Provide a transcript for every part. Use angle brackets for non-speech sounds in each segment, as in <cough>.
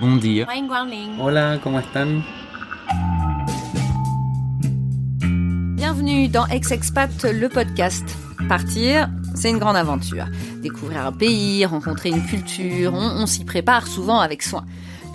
Bon dia. Hola, ¿cómo están? Bienvenue dans Ex-Expat, le podcast. Partir, c'est une grande aventure. Découvrir un pays, rencontrer une culture, on, on s'y prépare souvent avec soin.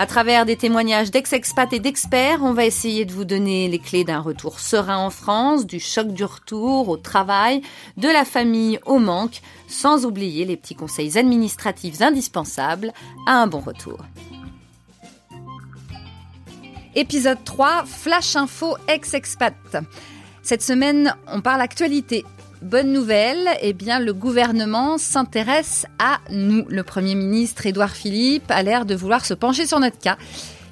À travers des témoignages d'ex-expats et d'experts, on va essayer de vous donner les clés d'un retour serein en France, du choc du retour au travail, de la famille au manque, sans oublier les petits conseils administratifs indispensables à un bon retour. Épisode 3, Flash Info ex-expat. Cette semaine, on parle actualité. Bonne nouvelle, eh bien le gouvernement s'intéresse à nous. Le Premier ministre Édouard Philippe a l'air de vouloir se pencher sur notre cas.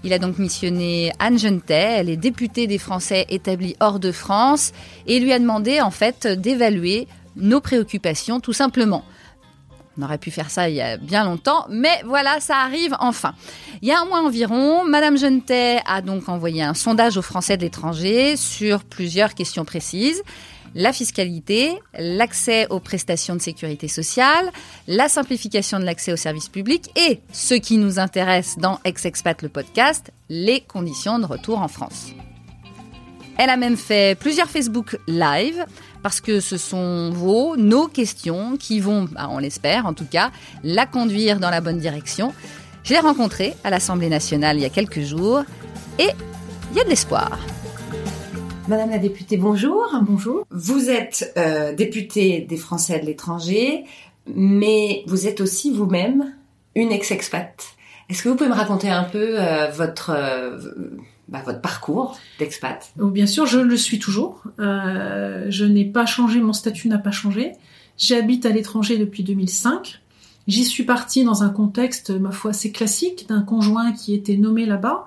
Il a donc missionné Anne Genetet, elle est députée des Français établis hors de France, et lui a demandé en fait d'évaluer nos préoccupations tout simplement. On aurait pu faire ça il y a bien longtemps, mais voilà, ça arrive enfin. Il y a un mois environ, Madame Genetet a donc envoyé un sondage aux Français de l'étranger sur plusieurs questions précises la fiscalité, l'accès aux prestations de sécurité sociale, la simplification de l'accès aux services publics et, ce qui nous intéresse dans Ex-Expat le podcast, les conditions de retour en France. Elle a même fait plusieurs Facebook Live parce que ce sont vos, nos questions qui vont, bah, on l'espère en tout cas, la conduire dans la bonne direction. Je l'ai rencontrée à l'Assemblée nationale il y a quelques jours et il y a de l'espoir. Madame la députée, bonjour. Bonjour. Vous êtes euh, députée des Français de l'étranger, mais vous êtes aussi vous-même une ex-expat. Est-ce que vous pouvez me raconter un peu euh, votre euh, bah, votre parcours d'expat? Oh, Bien sûr, je le suis toujours. Euh, je n'ai pas changé, mon statut n'a pas changé. J'habite à l'étranger depuis 2005. J'y suis partie dans un contexte, ma foi, assez classique, d'un conjoint qui était nommé là-bas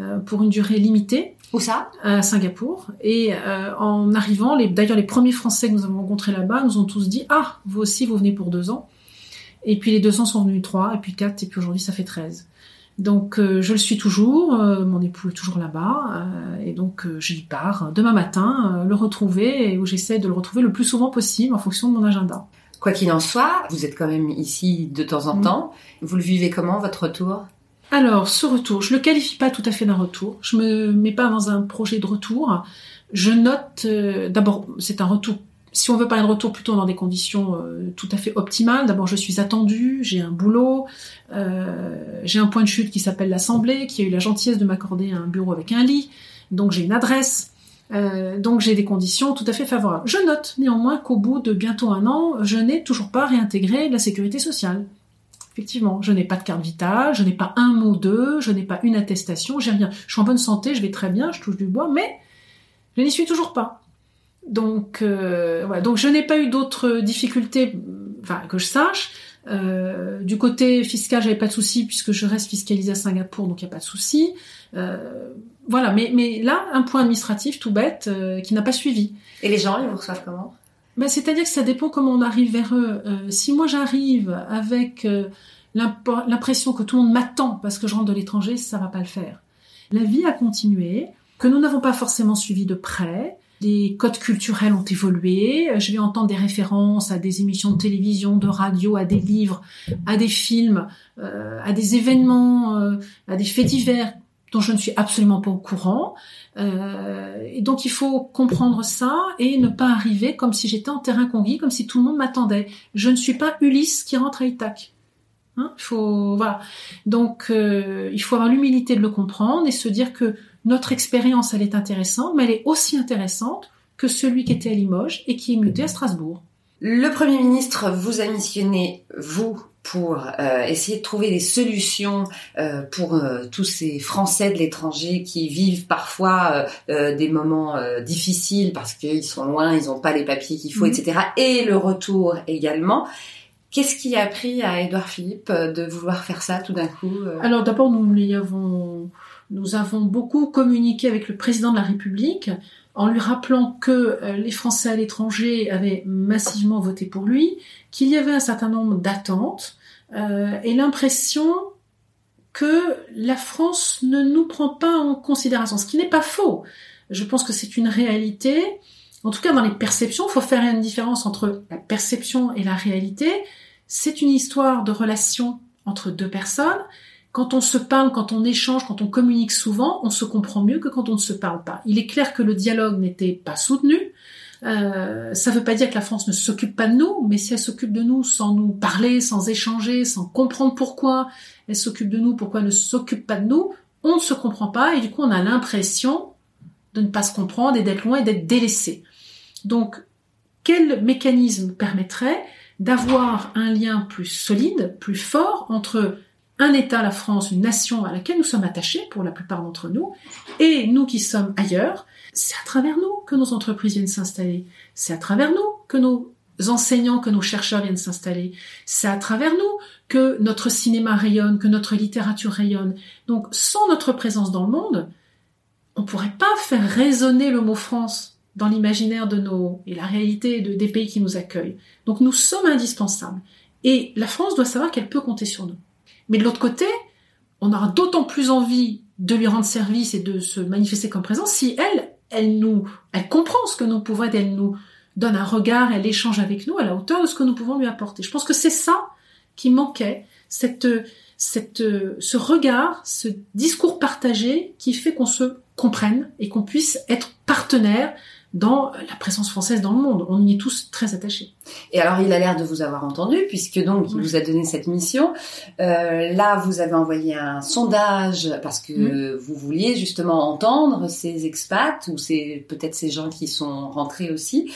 euh, pour une durée limitée. Où ça À Singapour. Et euh, en arrivant, les, d'ailleurs les premiers Français que nous avons rencontrés là-bas nous ont tous dit Ah, vous aussi, vous venez pour deux ans. Et puis les deux ans sont venus trois, et puis quatre, et puis aujourd'hui ça fait treize. Donc euh, je le suis toujours, euh, mon époux est toujours là-bas, euh, et donc euh, j'y pars demain matin, euh, le retrouver, et où j'essaie de le retrouver le plus souvent possible en fonction de mon agenda. Quoi qu'il en soit, vous êtes quand même ici de temps en Mm. temps. Vous le vivez comment, votre retour? Alors, ce retour, je le qualifie pas tout à fait d'un retour. Je me mets pas dans un projet de retour. Je note, euh, d'abord, c'est un retour. Si on veut parler de retour, plutôt dans des conditions euh, tout à fait optimales. D'abord, je suis attendue, j'ai un boulot, euh, j'ai un point de chute qui s'appelle l'Assemblée, qui a eu la gentillesse de m'accorder un bureau avec un lit. Donc, j'ai une adresse. Donc, j'ai des conditions tout à fait favorables. Je note néanmoins qu'au bout de bientôt un an, je n'ai toujours pas réintégré la sécurité sociale. Effectivement, je n'ai pas de carte vitale, je n'ai pas un mot d'eux, je n'ai pas une attestation, j'ai rien. Je suis en bonne santé, je vais très bien, je touche du bois, mais je n'y suis toujours pas. Donc, euh. Donc, je n'ai pas eu d'autres difficultés, que je sache. Euh, du côté fiscal, j'avais pas de souci puisque je reste fiscalisé à Singapour, donc il n'y a pas de souci. Euh, voilà, mais, là, un point administratif tout bête qui n'a pas suivi. Et les gens, ils vous reçoivent comment? Ben, C'est-à-dire que ça dépend comment on arrive vers eux. Euh, si moi j'arrive avec euh, l'impression que tout le monde m'attend parce que je rentre de l'étranger, ça va pas le faire. La vie a continué, que nous n'avons pas forcément suivi de près. Les codes culturels ont évolué. Je vais entendre des références à des émissions de télévision, de radio, à des livres, à des films, euh, à des événements, euh, à des faits divers dont je ne suis absolument pas au courant. Euh, et donc il faut comprendre ça et ne pas arriver comme si j'étais en terrain conquis, comme si tout le monde m'attendait. Je ne suis pas Ulysse qui rentre à Ithac. Hein, faut voilà. Donc euh, il faut avoir l'humilité de le comprendre et se dire que notre expérience elle est intéressante, mais elle est aussi intéressante que celui qui était à Limoges et qui est muté à Strasbourg. Le Premier ministre vous a missionné, vous, pour euh, essayer de trouver des solutions euh, pour euh, tous ces Français de l'étranger qui vivent parfois euh, euh, des moments euh, difficiles parce qu'ils sont loin, ils n'ont pas les papiers qu'il faut, Mhm. etc. Et le retour également. Qu'est-ce qui a pris à Édouard Philippe de vouloir faire ça tout d'un coup Alors d'abord nous lui avons Nous avons beaucoup communiqué avec le président de la République en lui rappelant que euh, les Français à l'étranger avaient massivement voté pour lui, qu'il y avait un certain nombre d'attentes euh, et l'impression que la France ne nous prend pas en considération, ce qui n'est pas faux. Je pense que c'est une réalité. En tout cas, dans les perceptions, il faut faire une différence entre la perception et la réalité. C'est une histoire de relation entre deux personnes quand on se parle, quand on échange, quand on communique souvent, on se comprend mieux que quand on ne se parle pas. Il est clair que le dialogue n'était pas soutenu. Euh, ça ne veut pas dire que la France ne s'occupe pas de nous, mais si elle s'occupe de nous sans nous parler, sans échanger, sans comprendre pourquoi elle s'occupe de nous, pourquoi elle ne s'occupe pas de nous, on ne se comprend pas et du coup on a l'impression de ne pas se comprendre et d'être loin et d'être délaissé. Donc, quel mécanisme permettrait d'avoir un lien plus solide, plus fort entre un État, la France, une nation à laquelle nous sommes attachés pour la plupart d'entre nous, et nous qui sommes ailleurs, c'est à travers nous que nos entreprises viennent s'installer, c'est à travers nous que nos enseignants, que nos chercheurs viennent s'installer, c'est à travers nous que notre cinéma rayonne, que notre littérature rayonne. Donc sans notre présence dans le monde, on ne pourrait pas faire résonner le mot France dans l'imaginaire de nos et la réalité de, des pays qui nous accueillent. Donc nous sommes indispensables. Et la France doit savoir qu'elle peut compter sur nous. Mais de l'autre côté, on aura d'autant plus envie de lui rendre service et de se manifester comme présence si elle, elle nous, elle comprend ce que nous pouvons être, elle nous donne un regard, elle échange avec nous à la hauteur de ce que nous pouvons lui apporter. Je pense que c'est ça qui manquait, cette, ce regard, ce discours partagé qui fait qu'on se comprenne et qu'on puisse être partenaire dans la présence française dans le monde. On y est tous très attachés. Et alors, il a l'air de vous avoir entendu, puisque donc il vous a donné cette mission. Euh, là, vous avez envoyé un sondage parce que vous vouliez justement entendre ces expats ou c'est peut-être ces gens qui sont rentrés aussi.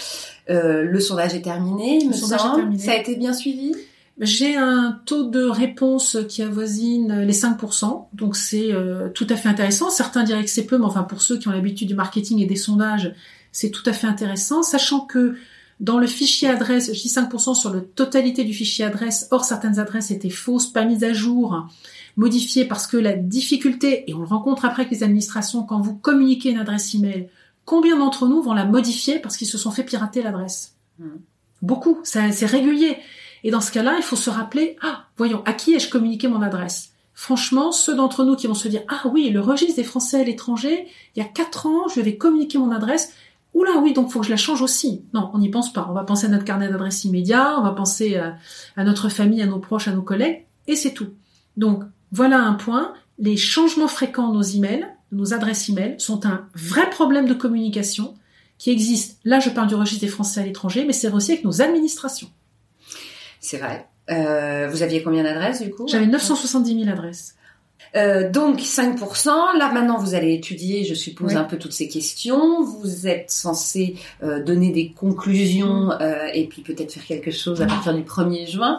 Euh, le sondage est terminé, le me sondage Est terminé. Ça a été bien suivi? J'ai un taux de réponse qui avoisine les 5%, donc c'est euh, tout à fait intéressant. Certains diraient que c'est peu, mais enfin pour ceux qui ont l'habitude du marketing et des sondages, c'est tout à fait intéressant, sachant que dans le fichier adresse, je dis 5% sur la totalité du fichier adresse, or certaines adresses étaient fausses, pas mises à jour, modifiées parce que la difficulté, et on le rencontre après avec les administrations, quand vous communiquez une adresse email, combien d'entre nous vont la modifier parce qu'ils se sont fait pirater l'adresse? Hmm. Beaucoup, c'est régulier. Et dans ce cas-là, il faut se rappeler, ah, voyons, à qui ai-je communiqué mon adresse? Franchement, ceux d'entre nous qui vont se dire, ah oui, le registre des Français à l'étranger, il y a quatre ans, je vais communiquer mon adresse, Oula, oui, donc faut que je la change aussi. Non, on n'y pense pas. On va penser à notre carnet d'adresse immédiat, on va penser à, notre famille, à nos proches, à nos collègues, et c'est tout. Donc, voilà un point. Les changements fréquents de nos emails, de nos adresses emails, sont un vrai problème de communication qui existe. Là, je parle du registre des Français à l'étranger, mais c'est aussi avec nos administrations. C'est vrai. Euh, vous aviez combien d'adresses du coup? J'avais 970 000 adresses. Euh, donc 5%. Là maintenant vous allez étudier, je suppose, un peu toutes ces questions. Vous êtes censé euh, donner des conclusions euh, et puis peut-être faire quelque chose à partir du 1er juin.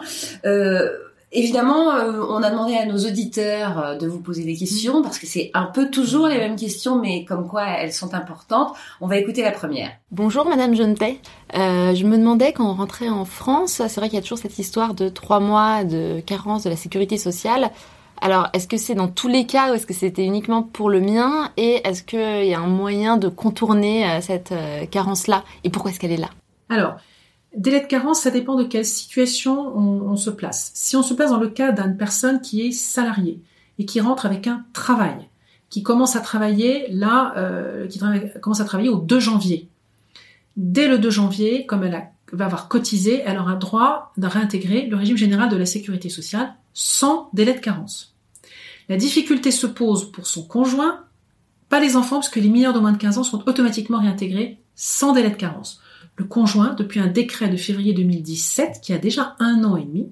Évidemment, on a demandé à nos auditeurs de vous poser des questions parce que c'est un peu toujours les mêmes questions, mais comme quoi elles sont importantes. On va écouter la première. Bonjour Madame Jonetay. je me demandais quand on rentrait en France, c'est vrai qu'il y a toujours cette histoire de trois mois de carence de la sécurité sociale. Alors, est-ce que c'est dans tous les cas ou est-ce que c'était uniquement pour le mien Et est-ce qu'il y a un moyen de contourner euh, cette euh, carence-là Et pourquoi est-ce qu'elle est là? Alors, délai de carence, ça dépend de quelle situation on, se place. Si on se place dans le cas d'une personne qui est salariée et qui rentre avec un travail, qui commence à travailler là, euh, qui commence à travailler au 2 janvier. Dès le 2 janvier, comme elle va avoir cotisé, elle aura droit de réintégrer le régime général de la sécurité sociale sans délai de carence. La difficulté se pose pour son conjoint, pas les enfants, parce que les mineurs de moins de 15 ans sont automatiquement réintégrés sans délai de carence. Le conjoint, depuis un décret de février 2017, qui a déjà un an et demi,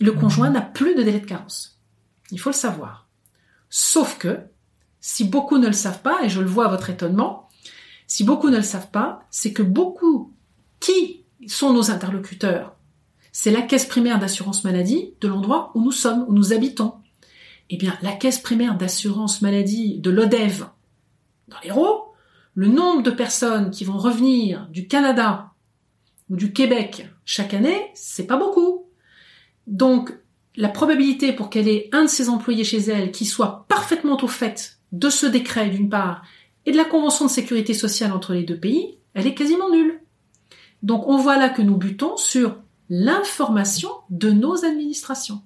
le conjoint n'a plus de délai de carence. Il faut le savoir. Sauf que, si beaucoup ne le savent pas, et je le vois à votre étonnement, si beaucoup ne le savent pas, c'est que beaucoup qui sont nos interlocuteurs c'est la caisse primaire d'assurance maladie de l'endroit où nous sommes, où nous habitons. Eh bien, la caisse primaire d'assurance maladie de l'ODEV dans l'Hérault, le nombre de personnes qui vont revenir du Canada ou du Québec chaque année, c'est pas beaucoup. Donc, la probabilité pour qu'elle ait un de ses employés chez elle qui soit parfaitement au fait de ce décret d'une part et de la convention de sécurité sociale entre les deux pays, elle est quasiment nulle. Donc on voit là que nous butons sur l'information de nos administrations.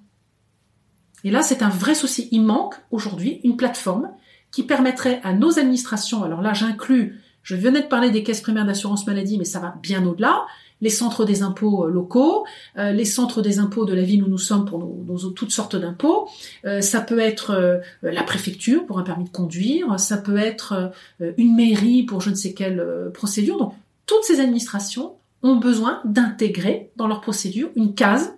Et là, c'est un vrai souci. Il manque aujourd'hui une plateforme qui permettrait à nos administrations, alors là j'inclus, je venais de parler des caisses primaires d'assurance maladie, mais ça va bien au-delà, les centres des impôts euh, locaux, euh, les centres des impôts de la ville où nous sommes pour nos, toutes sortes d'impôts. Euh, ça peut être la préfecture pour un permis de conduire, ça peut être une mairie pour je ne sais quelle procédure. Donc toutes ces administrations ont besoin d'intégrer dans leur procédure une case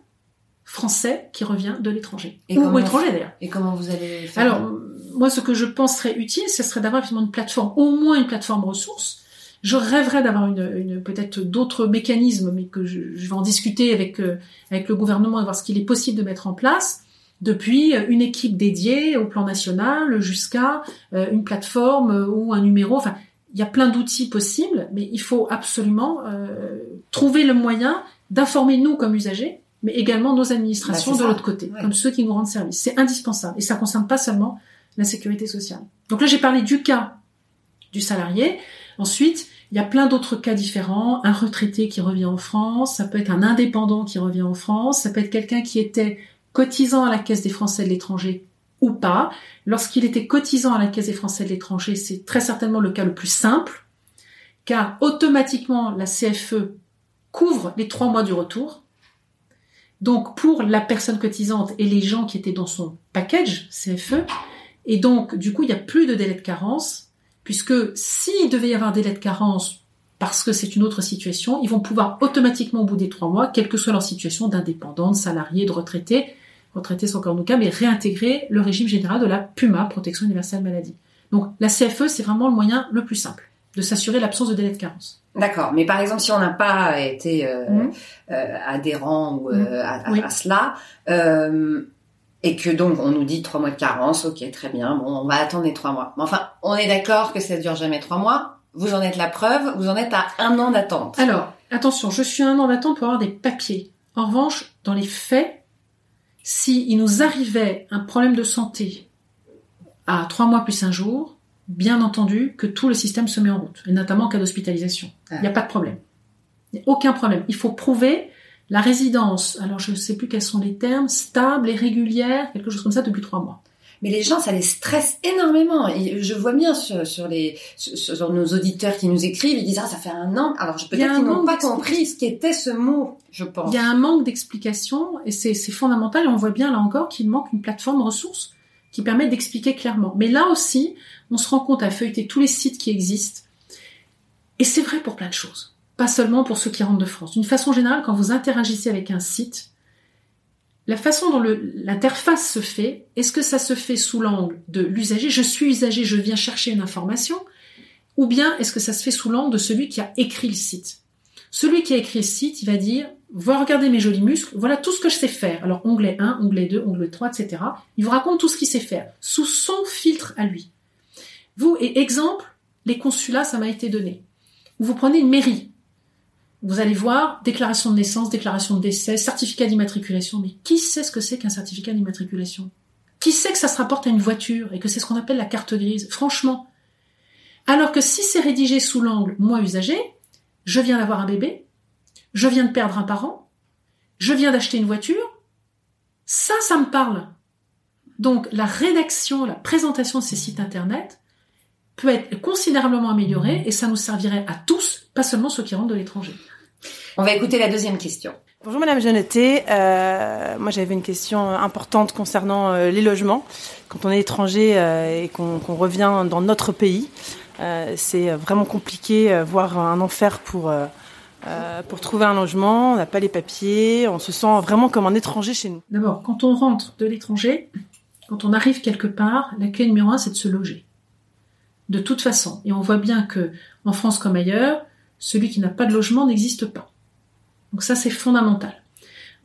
français qui revient de l'étranger. Ou étranger d'ailleurs. Et comment vous allez faire Alors, moi, ce que je penserais utile, ce serait d'avoir effectivement une plateforme, au moins une plateforme ressources. Je rêverais d'avoir une, une peut-être d'autres mécanismes, mais que je, je, vais en discuter avec euh, avec le gouvernement et voir ce qu'il est possible de mettre en place. Depuis une équipe dédiée au plan national jusqu'à euh, une plateforme ou un numéro. Enfin, il y a plein d'outils possibles, mais il faut absolument euh, trouver le moyen d'informer nous comme usagers, mais également nos administrations bah, de l'autre côté, comme ceux qui nous rendent service. C'est indispensable et ça concerne pas seulement la sécurité sociale. Donc là, j'ai parlé du cas du salarié. Ensuite, il y a plein d'autres cas différents. Un retraité qui revient en France, ça peut être un indépendant qui revient en France, ça peut être quelqu'un qui était cotisant à la Caisse des Français de l'étranger ou pas. Lorsqu'il était cotisant à la Caisse des Français de l'étranger, c'est très certainement le cas le plus simple, car automatiquement la CFE couvre les trois mois du retour. Donc pour la personne cotisante et les gens qui étaient dans son package CFE, et donc du coup il n'y a plus de délai de carence, puisque s'il devait y avoir un délai de carence parce que c'est une autre situation, ils vont pouvoir automatiquement au bout des trois mois, quelle que soit leur situation d'indépendant, de salarié, de retraité, retraité sans cas, mais réintégrer le régime général de la PUMA, protection universelle maladie. Donc la CFE, c'est vraiment le moyen le plus simple de s'assurer l'absence de délai de carence. D'accord, mais par exemple, si on n'a pas été euh, mmh. euh, adhérent ou, euh, mmh. à, cela, et que donc on nous dit trois mois de carence, ok, très bien, bon, on va attendre les trois mois. Mais enfin, on est d'accord que ça dure jamais trois mois. Vous en êtes la preuve, vous en êtes à un an d'attente. Alors, attention, je suis un an d'attente pour avoir des papiers. En revanche, dans les faits, si il nous arrivait un problème de santé à trois mois plus un jour, bien entendu que tout le système se met en route, et notamment en cas d'hospitalisation. Il n'y a pas de problème. Il n'y a aucun problème. Il faut prouver la résidence, alors je ne sais plus quels sont les termes, stable et régulière, quelque chose comme ça, depuis trois mois mais les gens, ça les stresse énormément. Et je vois bien sur, sur les sur, nos auditeurs qui nous écrivent, ils disent ah ça fait un an. Alors peut-être qu'ils n'ont pas compris ce qu'était ce mot, je pense. Il y a un manque d'explication et c'est fondamental. Et on voit bien là encore qu'il manque une plateforme ressources qui permet d'expliquer clairement. Mais là aussi, on se rend compte à feuilleter tous les sites qui existent. Et c'est vrai pour plein de choses. Pas seulement pour ceux qui rentrent de France. D'une façon générale, quand vous interagissez avec un site, la façon dont l'interface se fait, est-ce que ça se fait sous l'angle de l'usager, je suis usager, je viens chercher une information, ou bien est-ce que ça se fait sous l'angle de celui qui a écrit le site? Celui qui a écrit le site, il va dire, voilà, regardez mes jolis muscles, voilà tout ce que je sais faire. Alors onglet 1, onglet 2, onglet 3, etc. Il vous raconte tout ce qu'il sait faire, sous son filtre à lui. Vous, et exemple, les consulats, ça m'a été donné. Vous prenez une mairie, vous allez voir déclaration de naissance, déclaration de décès, certificat d'immatriculation. Mais qui sait ce que c'est qu'un certificat d'immatriculation? Qui sait que ça se rapporte à une voiture et que c'est ce qu'on appelle la carte grise? Franchement. Alors que si c'est rédigé sous l'angle moi usager, je viens d'avoir un bébé, je viens de perdre un parent, je viens d'acheter une voiture, ça, ça me parle. Donc la rédaction, la présentation de ces sites internet peut être considérablement améliorée et ça nous servirait à tous, pas seulement ceux qui rentrent de l'étranger. On va écouter la deuxième question. Bonjour Madame Jeanneté, euh, moi j'avais une question importante concernant euh, les logements. Quand on est étranger euh, et qu'on revient dans notre pays, euh, c'est vraiment compliqué, voire un enfer pour pour trouver un logement. On n'a pas les papiers, on se sent vraiment comme un étranger chez nous. D'abord, quand on rentre de l'étranger, quand on arrive quelque part, la clé numéro un c'est de se loger. De toute façon, et on voit bien que en France comme ailleurs, celui qui n'a pas de logement n'existe pas. Donc ça, c'est fondamental.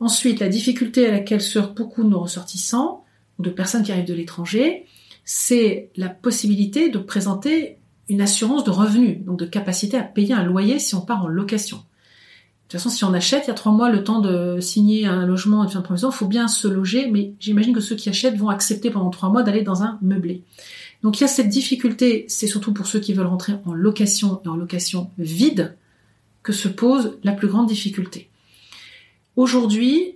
Ensuite, la difficulté à laquelle se beaucoup de nos ressortissants, ou de personnes qui arrivent de l'étranger, c'est la possibilité de présenter une assurance de revenus, donc de capacité à payer un loyer si on part en location. De toute façon, si on achète, il y a trois mois le temps de signer un logement de faire une provision, il faut bien se loger, mais j'imagine que ceux qui achètent vont accepter pendant trois mois d'aller dans un meublé. Donc il y a cette difficulté, c'est surtout pour ceux qui veulent rentrer en location et en location vide que se pose la plus grande difficulté. Aujourd'hui,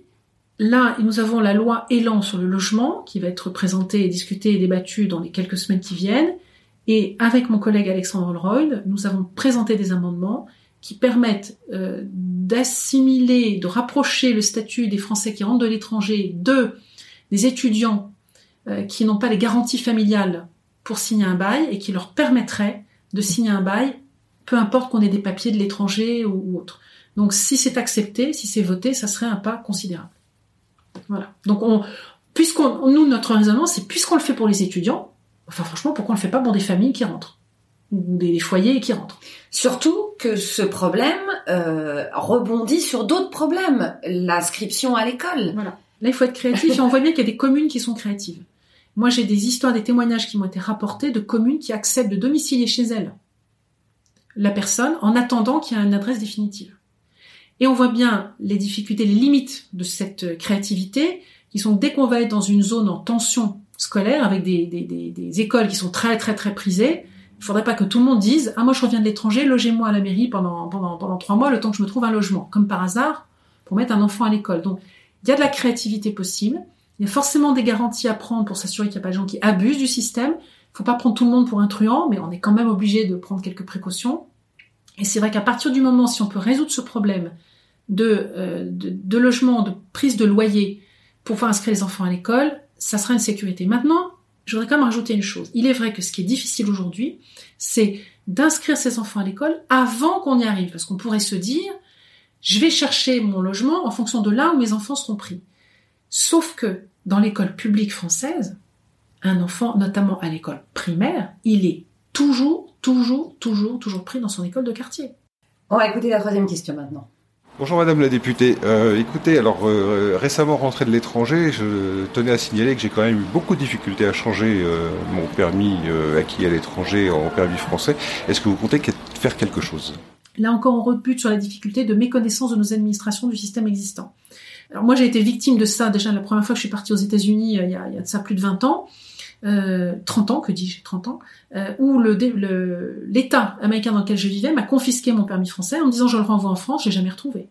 là, nous avons la loi Élan sur le logement qui va être présentée, discutée et débattue dans les quelques semaines qui viennent. Et avec mon collègue Alexandre Holroyd, nous avons présenté des amendements qui permettent euh, d'assimiler, de rapprocher le statut des Français qui rentrent de l'étranger de des étudiants euh, qui n'ont pas les garanties familiales pour signer un bail et qui leur permettraient de signer un bail, peu importe qu'on ait des papiers de l'étranger ou, autre. Donc si c'est accepté, si c'est voté, ça serait un pas considérable. Voilà. Donc on, puisqu'on, nous notre raisonnement, c'est puisqu'on le fait pour les étudiants, enfin franchement, pourquoi on le fait pas pour des familles qui rentrent? Ou des foyers qui rentrent? Surtout que ce problème euh, rebondit sur d'autres problèmes, l'inscription à l'école. Voilà. Là, il faut être créatif et on voit bien qu'il y a des communes qui sont créatives. Moi, j'ai des histoires, des témoignages qui m'ont été rapportés de communes qui acceptent de domicilier chez elles la personne en attendant qu'il y ait une adresse définitive. Et on voit bien les difficultés, les limites de cette créativité, qui sont dès qu'on va être dans une zone en tension scolaire, avec des, des, écoles qui sont très très très prisées, il faudrait pas que tout le monde dise ah moi je reviens de l'étranger, logez-moi à la mairie pendant pendant pendant trois mois le temps que je me trouve un logement, comme par hasard pour mettre un enfant à l'école. Donc il y a de la créativité possible. Il y a forcément des garanties à prendre pour s'assurer qu'il n'y a pas de gens qui abusent du système. Il faut pas prendre tout le monde pour un truand, mais on est quand même obligé de prendre quelques précautions. Et c'est vrai qu'à partir du moment, si on peut résoudre ce problème de, euh, de, de, logement, de prise de loyer pour pouvoir inscrire les enfants à l'école, ça sera une sécurité. Maintenant, je voudrais quand même rajouter une chose. Il est vrai que ce qui est difficile aujourd'hui, c'est d'inscrire ses enfants à l'école avant qu'on y arrive. Parce qu'on pourrait se dire, je vais chercher mon logement en fonction de là où mes enfants seront pris. Sauf que dans l'école publique française, un enfant, notamment à l'école primaire, il est toujours, toujours, toujours, toujours pris dans son école de quartier. On va écouter la troisième question maintenant. Bonjour Madame la députée. Euh, écoutez, alors euh, récemment rentré de l'étranger, je tenais à signaler que j'ai quand même eu beaucoup de difficultés à changer euh, mon permis acquis à l'étranger en permis français. Est-ce que vous comptez faire quelque chose? Là encore, on rebute sur la difficulté de méconnaissance de nos administrations du système existant. Alors moi, j'ai été victime de ça déjà la première fois que je suis partie aux États-Unis, il, y a, il y a de ça plus de 20 ans. Euh, 30 ans, que dis-je, 30 ans, euh, où l'État le, américain dans lequel je vivais m'a confisqué mon permis français en me disant je le renvoie en France, je l'ai jamais retrouvé.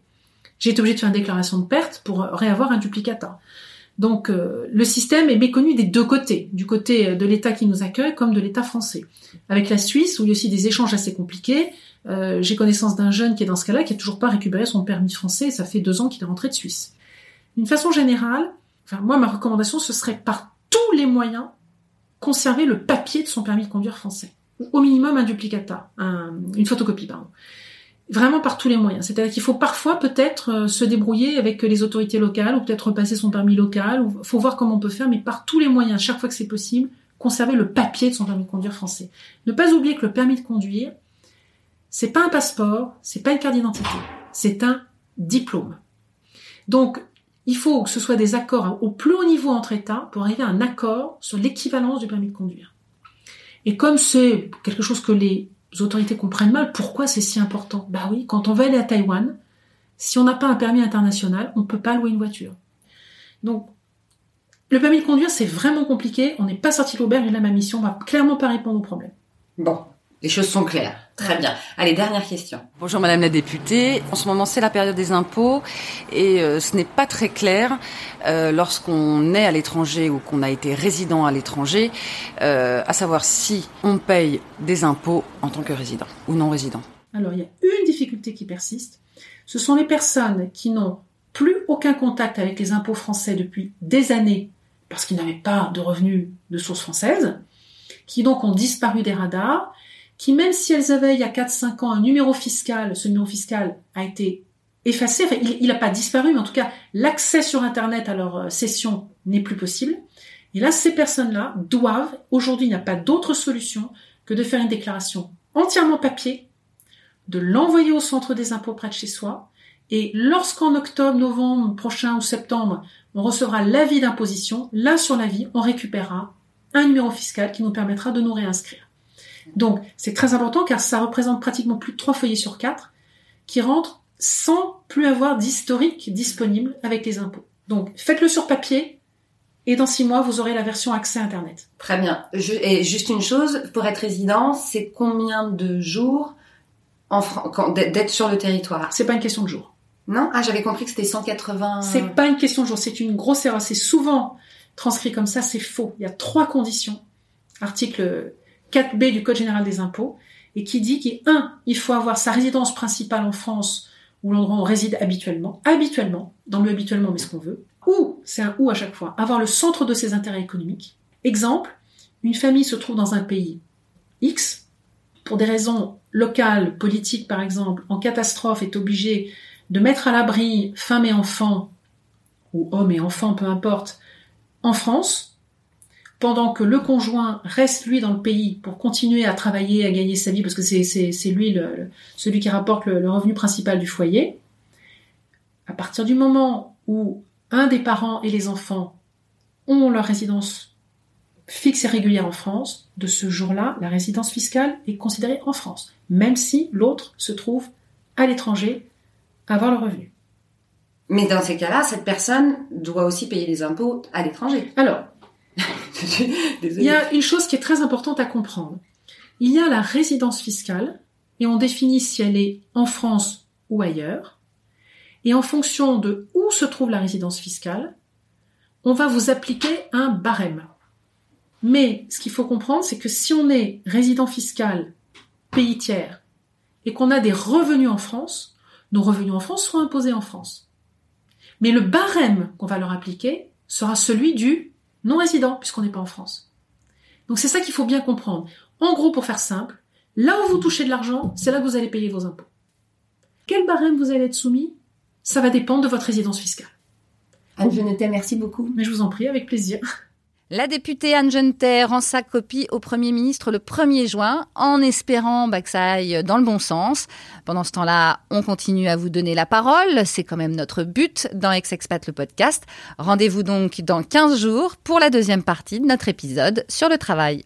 J'ai été obligée de faire une déclaration de perte pour réavoir un duplicata. Donc euh, le système est méconnu des deux côtés, du côté de l'État qui nous accueille comme de l'État français. Avec la Suisse, où il y a aussi des échanges assez compliqués, euh, j'ai connaissance d'un jeune qui est dans ce cas-là, qui a toujours pas récupéré son permis français, et ça fait deux ans qu'il est rentré de Suisse. D'une façon générale, enfin moi ma recommandation ce serait par tous les moyens conserver le papier de son permis de conduire français. Au minimum un duplicata, une photocopie, pardon. Vraiment par tous les moyens. C'est-à-dire qu'il faut parfois peut-être euh, se débrouiller avec les autorités locales ou peut-être repasser son permis local. Il faut voir comment on peut faire, mais par tous les moyens, chaque fois que c'est possible, conserver le papier de son permis de conduire français. Ne pas oublier que le permis de conduire, c'est pas un passeport, c'est pas une carte d'identité, c'est un diplôme. Donc, il faut que ce soit des accords au plus haut niveau entre États pour arriver à un accord sur l'équivalence du permis de conduire. Et comme c'est quelque chose que les autorités comprennent mal, pourquoi c'est si important? Bah oui, quand on va aller à Taïwan, si on n'a pas un permis international, on ne peut pas louer une voiture. Donc, le permis de conduire, c'est vraiment compliqué. On n'est pas sorti de l'auberge et là, ma mission va clairement pas répondre au problème. Bon, les choses sont claires. Très bien. Allez, dernière question. Bonjour Madame la députée. En ce moment, c'est la période des impôts et euh, ce n'est pas très clair euh, lorsqu'on est à l'étranger ou qu'on a été résident à l'étranger, euh, à savoir si on paye des impôts en tant que résident ou non résident. Alors, il y a une difficulté qui persiste. Ce sont les personnes qui n'ont plus aucun contact avec les impôts français depuis des années parce qu'ils n'avaient pas de revenus de source française, qui donc ont disparu des radars qui même si elles avaient il y a 4-5 ans un numéro fiscal, ce numéro fiscal a été effacé, enfin il n'a pas disparu, mais en tout cas l'accès sur Internet à leur euh, session n'est plus possible. Et là, ces personnes-là doivent, aujourd'hui il n'y a pas d'autre solution que de faire une déclaration entièrement papier, de l'envoyer au centre des impôts près de chez soi, et lorsqu'en octobre, novembre prochain ou septembre, on recevra l'avis d'imposition, là sur l'avis, on récupérera un numéro fiscal qui nous permettra de nous réinscrire. Donc c'est très important car ça représente pratiquement plus de trois foyers sur quatre qui rentrent sans plus avoir d'historique disponible avec les impôts. Donc faites-le sur papier Et dans six mois, vous aurez la version accès Internet. Très bien. Je, et juste une chose, pour être résident, c'est combien de jours en d'être sur le territoire? C'est pas une question de jours. Non? Ah, j'avais compris que c'était 180. C'est pas une question de jours. C'est une grosse erreur. C'est souvent transcrit comme ça. C'est faux. Il y a trois conditions. Article 4B du Code général des impôts et qui dit qu'un, il faut avoir sa résidence principale en France où l'on réside habituellement, habituellement, dans le habituellement, mais ce qu'on veut, ou, c'est un ou à chaque fois, avoir le centre de ses intérêts économiques. Exemple, une famille se trouve dans un pays X, pour des raisons locales, politiques par exemple, en catastrophe, est obligée de mettre à l'abri femme et enfants, ou hommes et enfants, peu importe, en France, pendant que le conjoint reste lui dans le pays pour continuer à travailler, à gagner sa vie, parce que c'est lui celui qui rapporte le, revenu principal du foyer, à partir du moment où un des parents et les enfants ont leur résidence fixe et régulière en France, de ce jour-là, la résidence fiscale est considérée en France, même si l'autre se trouve à l'étranger, avoir le revenu. Mais dans ces cas-là, cette personne doit aussi payer des impôts à l'étranger. Alors, <laughs> il y a une chose qui est très importante à comprendre. Il y a la résidence fiscale, et on définit si elle est en France ou ailleurs. Et en fonction de où se trouve la résidence fiscale, on va vous appliquer un barème. Mais ce qu'il faut comprendre, c'est que si on est résident fiscal pays tiers et qu'on a des revenus en France, nos revenus en France seront imposés en France. Mais le barème qu'on va leur appliquer sera celui du non résident, puisqu'on n'est pas en France. Donc c'est ça qu'il faut bien comprendre. En gros, pour faire simple, là où vous touchez de l'argent, c'est là que vous allez payer vos impôts. Quel barème vous allez être soumis? Ça va dépendre de votre résidence fiscale. Anne Genetet, merci beaucoup. Mais je vous en prie, avec plaisir. La députée Anne Genter rend sa copie au Premier ministre le 1er juin en espérant bah, que ça aille dans le bon sens. Pendant ce temps-là, on continue à vous donner la parole. C'est quand même notre but dans Ex-Expat le podcast. Rendez-vous donc dans 15 jours pour la deuxième partie de notre épisode sur le travail.